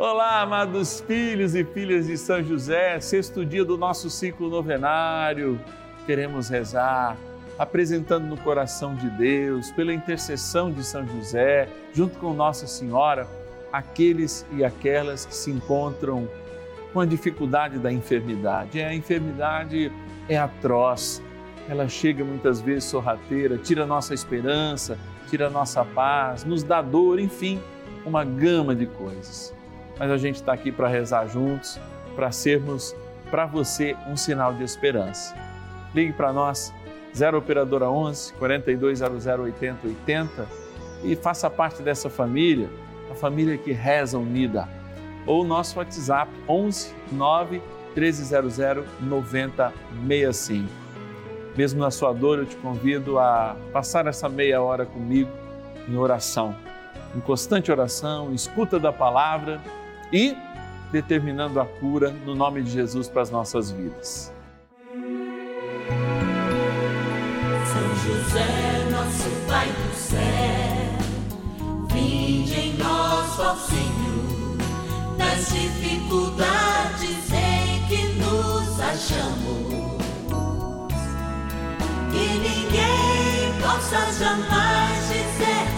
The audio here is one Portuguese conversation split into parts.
Olá, amados filhos e filhas de São José, sexto dia do nosso ciclo novenário. Queremos rezar, apresentando no coração de Deus, pela intercessão de São José, junto com Nossa Senhora, aqueles e aquelas que se encontram com a dificuldade da enfermidade. A enfermidade é atroz, ela chega muitas vezes sorrateira, tira nossa esperança, tira nossa paz, nos dá dor, enfim, uma gama de coisas mas a gente está aqui para rezar juntos, para sermos para você um sinal de esperança. Ligue para nós, 0 Operadora 11 4200 8080 e faça parte dessa família, a família que reza unida. Ou nosso WhatsApp 11 9 1300 9065. Mesmo na sua dor, eu te convido a passar essa meia hora comigo em oração, em constante oração, escuta da palavra e determinando a cura no nome de Jesus para as nossas vidas. São José, nosso Pai do céu, vinde em nós, ó Senhor, nas dificuldades em que nos achamos. Que ninguém possa jamais dizer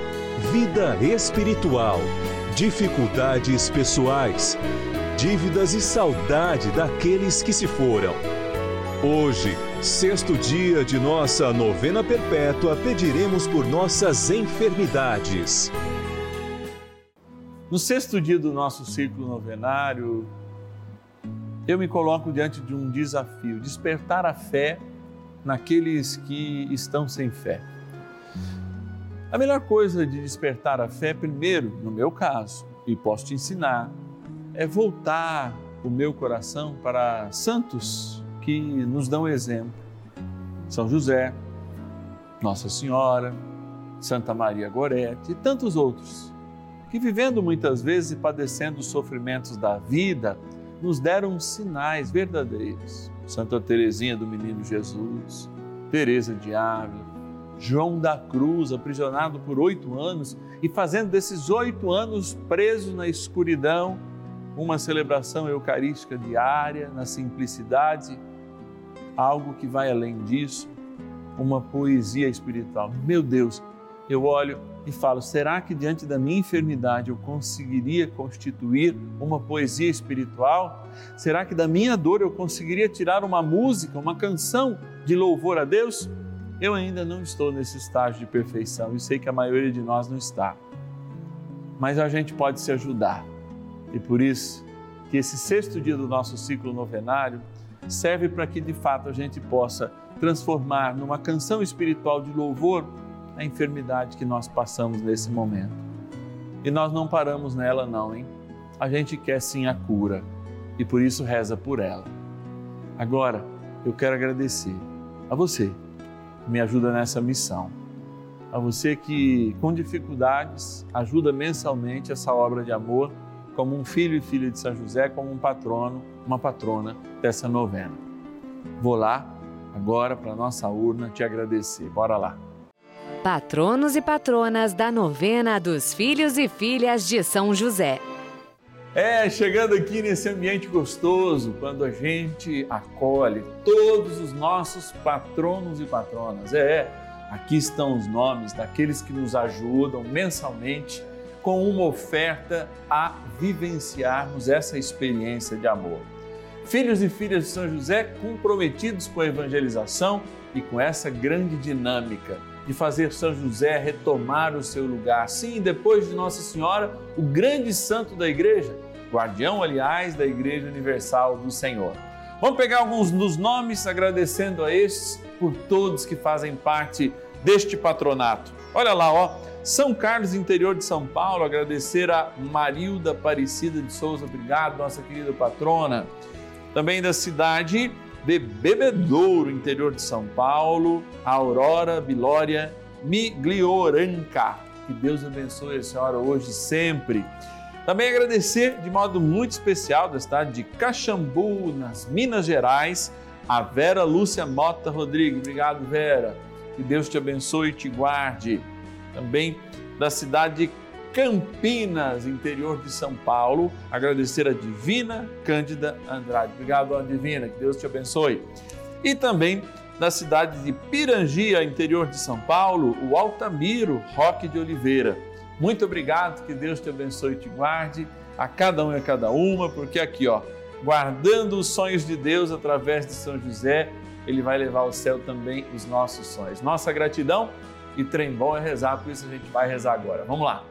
vida espiritual, dificuldades pessoais, dívidas e saudade daqueles que se foram. Hoje, sexto dia de nossa novena perpétua, pediremos por nossas enfermidades. No sexto dia do nosso ciclo novenário, eu me coloco diante de um desafio: despertar a fé naqueles que estão sem fé. A melhor coisa de despertar a fé, primeiro, no meu caso, e posso te ensinar, é voltar o meu coração para santos que nos dão exemplo. São José, Nossa Senhora, Santa Maria Gorete e tantos outros, que vivendo muitas vezes e padecendo os sofrimentos da vida, nos deram sinais verdadeiros. Santa Teresinha do Menino Jesus, Teresa de Ávila, João da Cruz, aprisionado por oito anos e fazendo desses oito anos preso na escuridão, uma celebração eucarística diária, na simplicidade, algo que vai além disso, uma poesia espiritual. Meu Deus, eu olho e falo: será que diante da minha enfermidade eu conseguiria constituir uma poesia espiritual? Será que da minha dor eu conseguiria tirar uma música, uma canção de louvor a Deus? Eu ainda não estou nesse estágio de perfeição e sei que a maioria de nós não está. Mas a gente pode se ajudar. E por isso que esse sexto dia do nosso ciclo novenário serve para que de fato a gente possa transformar numa canção espiritual de louvor a enfermidade que nós passamos nesse momento. E nós não paramos nela não, hein? A gente quer sim a cura e por isso reza por ela. Agora, eu quero agradecer a você me ajuda nessa missão. A você que, com dificuldades, ajuda mensalmente essa obra de amor, como um filho e filha de São José, como um patrono, uma patrona dessa novena. Vou lá agora para nossa urna te agradecer. Bora lá. Patronos e patronas da novena dos filhos e filhas de São José. É, chegando aqui nesse ambiente gostoso, quando a gente acolhe todos os nossos patronos e patronas. É, aqui estão os nomes daqueles que nos ajudam mensalmente com uma oferta a vivenciarmos essa experiência de amor. Filhos e filhas de São José comprometidos com a evangelização e com essa grande dinâmica de fazer São José retomar o seu lugar. Sim, depois de Nossa Senhora, o grande santo da igreja, guardião, aliás, da Igreja Universal do Senhor. Vamos pegar alguns dos nomes, agradecendo a estes por todos que fazem parte deste patronato. Olha lá, ó, São Carlos, interior de São Paulo, agradecer a Marilda Aparecida de Souza, obrigado, nossa querida patrona. Também da cidade de Bebedouro, interior de São Paulo, Aurora Bilória Miglioranca. Que Deus abençoe a senhora hoje e sempre. Também agradecer de modo muito especial da cidade de Caxambu, nas Minas Gerais, a Vera Lúcia Mota Rodrigues. Obrigado, Vera. Que Deus te abençoe e te guarde. Também da cidade de Campinas, interior de São Paulo. Agradecer a Divina Cândida Andrade. Obrigado, Dona Divina, que Deus te abençoe. E também da cidade de Pirangia, interior de São Paulo, o Altamiro Roque de Oliveira. Muito obrigado, que Deus te abençoe e te guarde, a cada um e a cada uma, porque aqui, ó, guardando os sonhos de Deus através de São José, ele vai levar ao céu também os nossos sonhos. Nossa gratidão e trem bom é rezar, por isso a gente vai rezar agora. Vamos lá.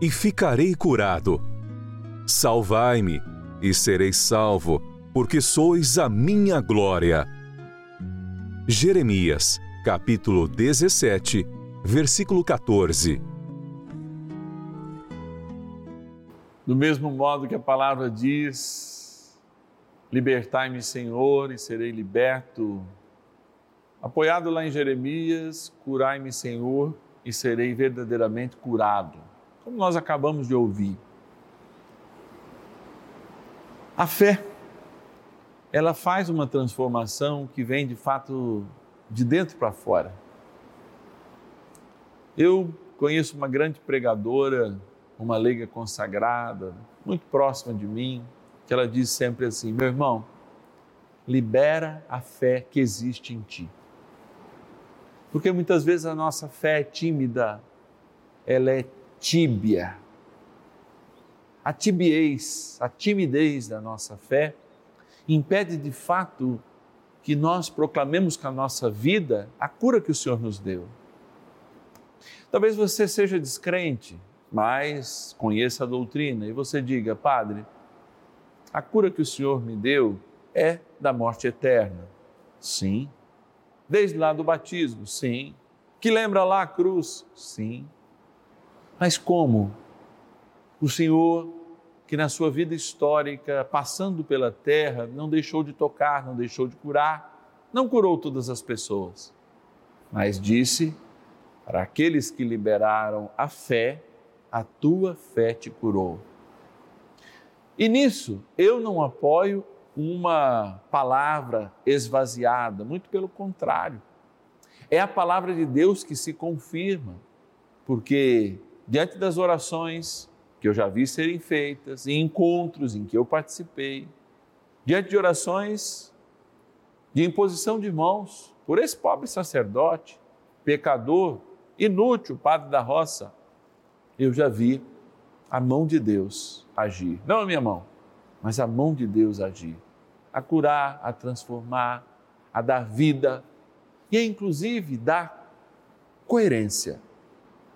e ficarei curado. Salvai-me e serei salvo, porque sois a minha glória. Jeremias, capítulo 17, versículo 14. Do mesmo modo que a palavra diz: Libertai-me, Senhor, e serei liberto. Apoiado lá em Jeremias, curai-me, Senhor, e serei verdadeiramente curado como nós acabamos de ouvir. A fé, ela faz uma transformação que vem de fato de dentro para fora. Eu conheço uma grande pregadora, uma leiga consagrada, muito próxima de mim, que ela diz sempre assim: meu irmão, libera a fé que existe em ti. Porque muitas vezes a nossa fé é tímida, ela é tíbia. a tibiez, a timidez da nossa fé impede de fato que nós proclamemos com a nossa vida a cura que o Senhor nos deu. Talvez você seja descrente, mas conheça a doutrina e você diga, Padre, a cura que o Senhor me deu é da morte eterna. Sim. Desde lá do batismo? Sim. Que lembra lá a cruz? Sim. Mas como? O Senhor, que na sua vida histórica, passando pela terra, não deixou de tocar, não deixou de curar, não curou todas as pessoas, mas disse para aqueles que liberaram a fé, a tua fé te curou. E nisso eu não apoio uma palavra esvaziada, muito pelo contrário. É a palavra de Deus que se confirma, porque diante das orações que eu já vi serem feitas, em encontros em que eu participei, diante de orações de imposição de mãos por esse pobre sacerdote, pecador, inútil, padre da roça, eu já vi a mão de Deus agir. Não a minha mão, mas a mão de Deus agir. A curar, a transformar, a dar vida e inclusive dar coerência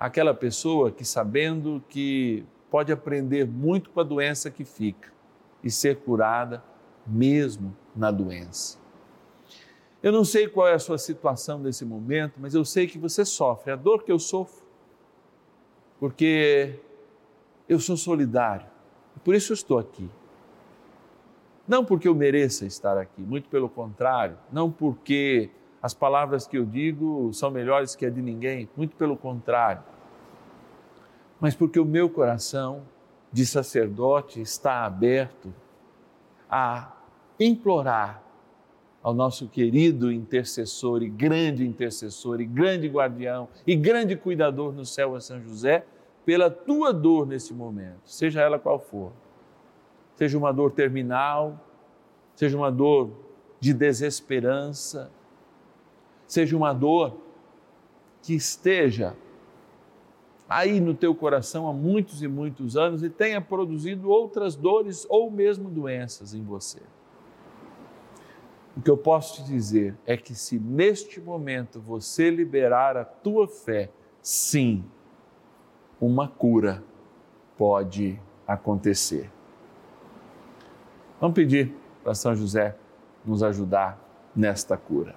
àquela pessoa que, sabendo que pode aprender muito com a doença que fica e ser curada mesmo na doença. Eu não sei qual é a sua situação nesse momento, mas eu sei que você sofre a dor que eu sofro, porque eu sou solidário, por isso eu estou aqui. Não porque eu mereça estar aqui, muito pelo contrário, não porque as palavras que eu digo são melhores que a de ninguém, muito pelo contrário mas porque o meu coração de sacerdote está aberto a implorar ao nosso querido intercessor e grande intercessor e grande guardião e grande cuidador no céu a São José pela tua dor nesse momento, seja ela qual for. Seja uma dor terminal, seja uma dor de desesperança, seja uma dor que esteja aí no teu coração há muitos e muitos anos e tenha produzido outras dores ou mesmo doenças em você. O que eu posso te dizer é que se neste momento você liberar a tua fé, sim, uma cura pode acontecer. Vamos pedir para São José nos ajudar nesta cura.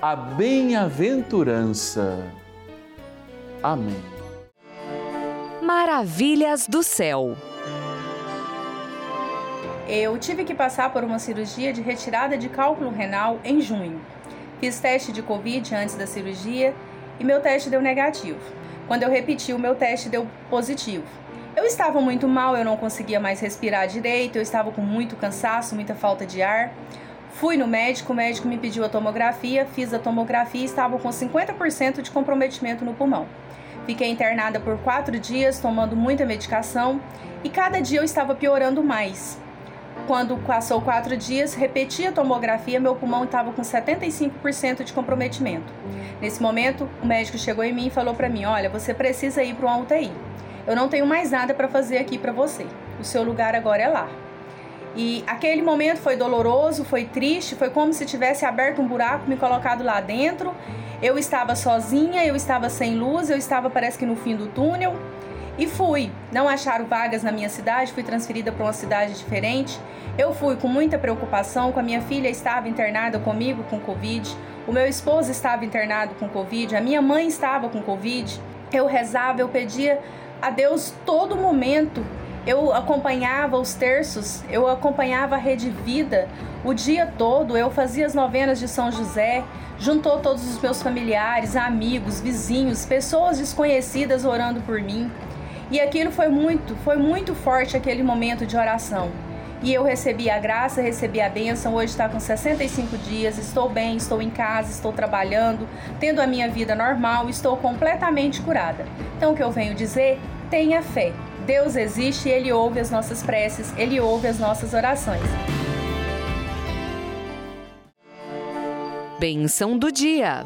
a bem-aventurança. Amém. Maravilhas do céu. Eu tive que passar por uma cirurgia de retirada de cálculo renal em junho. Fiz teste de Covid antes da cirurgia e meu teste deu negativo. Quando eu repeti, o meu teste deu positivo. Eu estava muito mal, eu não conseguia mais respirar direito, eu estava com muito cansaço, muita falta de ar. Fui no médico, o médico me pediu a tomografia, fiz a tomografia e estava com 50% de comprometimento no pulmão. Fiquei internada por quatro dias, tomando muita medicação e cada dia eu estava piorando mais. Quando passou quatro dias, repeti a tomografia, meu pulmão estava com 75% de comprometimento. Nesse momento, o médico chegou em mim e falou para mim: Olha, você precisa ir para uma UTI. Eu não tenho mais nada para fazer aqui para você. O seu lugar agora é lá. E aquele momento foi doloroso, foi triste, foi como se tivesse aberto um buraco, me colocado lá dentro. Eu estava sozinha, eu estava sem luz, eu estava parece que no fim do túnel. E fui. Não acharam vagas na minha cidade, fui transferida para uma cidade diferente. Eu fui com muita preocupação, com a minha filha estava internada comigo com Covid, o meu esposo estava internado com Covid, a minha mãe estava com Covid. Eu rezava, eu pedia a Deus todo momento. Eu acompanhava os terços, eu acompanhava a Rede Vida o dia todo, eu fazia as novenas de São José, juntou todos os meus familiares, amigos, vizinhos, pessoas desconhecidas orando por mim. E aquilo foi muito, foi muito forte aquele momento de oração. E eu recebi a graça, recebi a bênção. Hoje está com 65 dias, estou bem, estou em casa, estou trabalhando, tendo a minha vida normal, estou completamente curada. Então, o que eu venho dizer? Tenha fé. Deus existe e Ele ouve as nossas preces, Ele ouve as nossas orações. Benção do dia.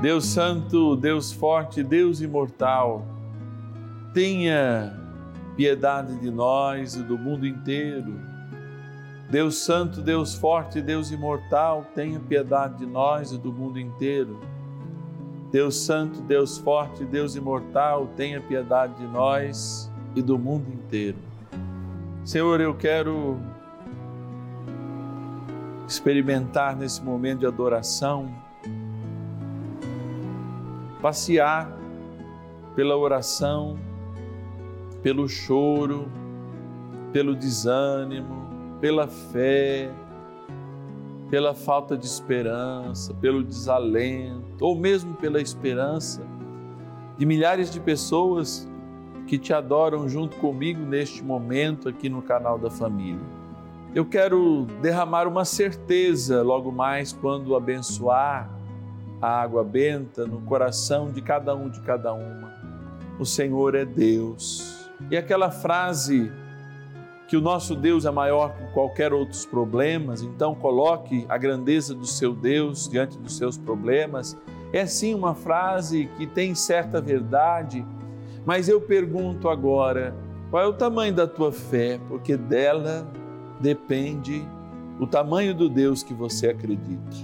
Deus Santo, Deus Forte, Deus Imortal, tenha piedade de nós e do mundo inteiro. Deus Santo, Deus Forte, Deus Imortal, tenha piedade de nós e do mundo inteiro. Deus Santo, Deus Forte, Deus Imortal, tenha piedade de nós e do mundo inteiro. Senhor, eu quero experimentar nesse momento de adoração passear pela oração, pelo choro, pelo desânimo, pela fé, pela falta de esperança, pelo desalento, ou mesmo pela esperança de milhares de pessoas que te adoram junto comigo neste momento aqui no canal da família. Eu quero derramar uma certeza logo mais quando abençoar a água benta no coração de cada um de cada uma. O Senhor é Deus. E aquela frase que o nosso Deus é maior que qualquer outros problemas, então coloque a grandeza do seu Deus diante dos seus problemas. É sim uma frase que tem certa verdade, mas eu pergunto agora, qual é o tamanho da tua fé? Porque dela depende o tamanho do Deus que você acredita.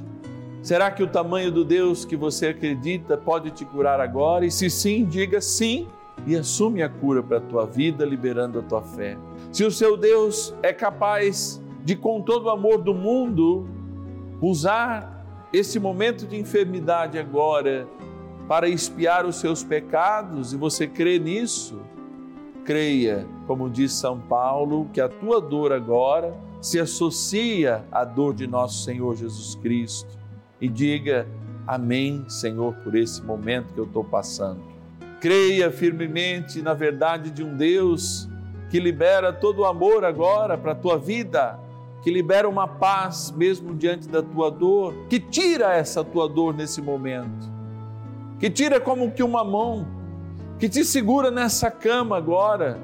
Será que o tamanho do Deus que você acredita pode te curar agora? E se sim, diga sim e assume a cura para a tua vida, liberando a tua fé. Se o seu Deus é capaz de, com todo o amor do mundo, usar esse momento de enfermidade agora para expiar os seus pecados, e você crê nisso, creia, como diz São Paulo, que a tua dor agora se associa à dor de nosso Senhor Jesus Cristo e diga amém, Senhor, por esse momento que eu estou passando. Creia firmemente na verdade de um Deus que libera todo o amor agora para a tua vida, que libera uma paz mesmo diante da tua dor, que tira essa tua dor nesse momento, que tira como que uma mão, que te segura nessa cama agora,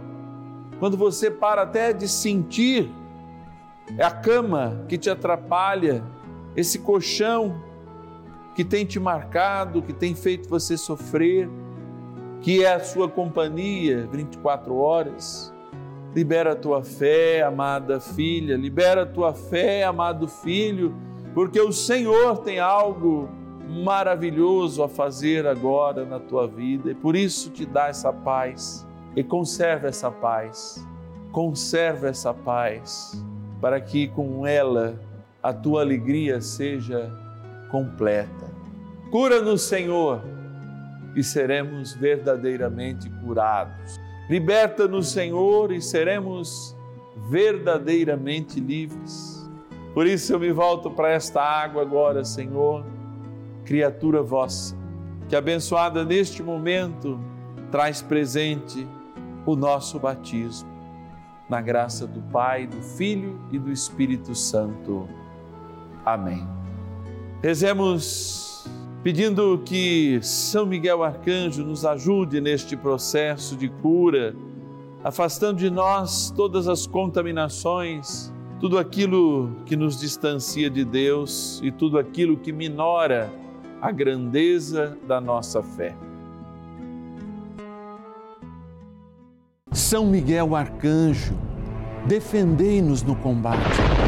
quando você para até de sentir, é a cama que te atrapalha, esse colchão que tem te marcado, que tem feito você sofrer, que é a sua companhia 24 horas. Libera a tua fé, amada filha, libera a tua fé, amado filho, porque o Senhor tem algo maravilhoso a fazer agora na tua vida e por isso te dá essa paz e conserva essa paz, conserva essa paz, para que com ela a tua alegria seja completa. Cura-nos, Senhor, e seremos verdadeiramente curados. Liberta-nos, Senhor, e seremos verdadeiramente livres. Por isso eu me volto para esta água agora, Senhor, criatura vossa, que abençoada neste momento traz presente o nosso batismo, na graça do Pai, do Filho e do Espírito Santo. Amém. Rezemos pedindo que São Miguel Arcanjo nos ajude neste processo de cura, afastando de nós todas as contaminações, tudo aquilo que nos distancia de Deus e tudo aquilo que minora a grandeza da nossa fé. São Miguel Arcanjo, defendei-nos no combate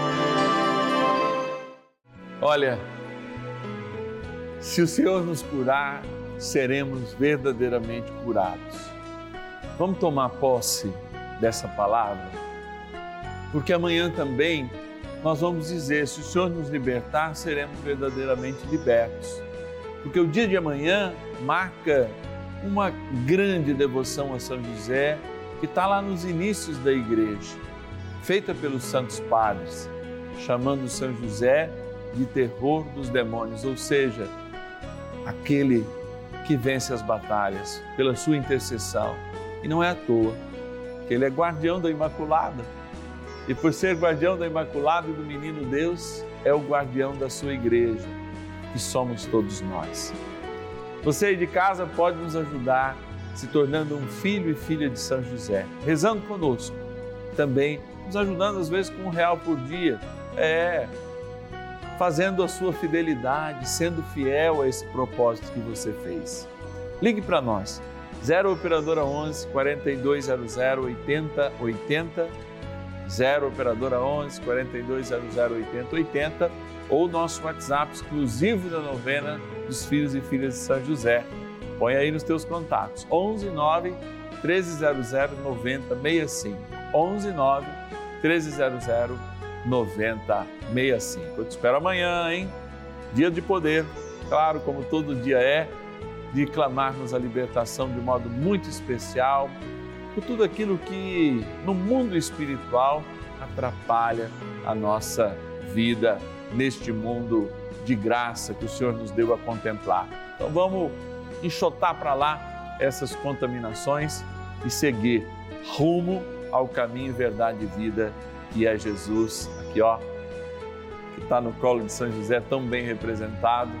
Olha, se o Senhor nos curar, seremos verdadeiramente curados. Vamos tomar posse dessa palavra, porque amanhã também nós vamos dizer: se o Senhor nos libertar, seremos verdadeiramente libertos. Porque o dia de amanhã marca uma grande devoção a São José, que está lá nos inícios da igreja, feita pelos santos padres, chamando São José de terror dos demônios, ou seja, aquele que vence as batalhas pela sua intercessão. E não é à toa que ele é guardião da Imaculada. E por ser guardião da Imaculada e do Menino Deus, é o guardião da sua igreja, que somos todos nós. Você aí de casa pode nos ajudar se tornando um filho e filha de São José, rezando conosco. Também nos ajudando às vezes com um real por dia. É, fazendo a sua fidelidade, sendo fiel a esse propósito que você fez. Ligue para nós, 0 Operadora 11 4200 8080, 0 Operadora 11 4200 8080 ou nosso WhatsApp exclusivo da novena dos filhos e filhas de São José. Põe aí nos teus contatos, 11 9 1300 9065, 11 9 1300 9065. Eu te espero amanhã, hein? Dia de poder, claro, como todo dia é, de clamarmos a libertação de modo muito especial por tudo aquilo que no mundo espiritual atrapalha a nossa vida neste mundo de graça que o Senhor nos deu a contemplar. Então vamos enxotar para lá essas contaminações e seguir rumo ao caminho, verdade e vida que é Jesus, aqui ó, que está no colo de São José, tão bem representado,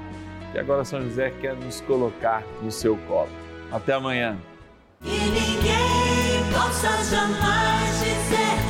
e agora São José quer nos colocar no seu colo. Até amanhã. E ninguém possa jamais dizer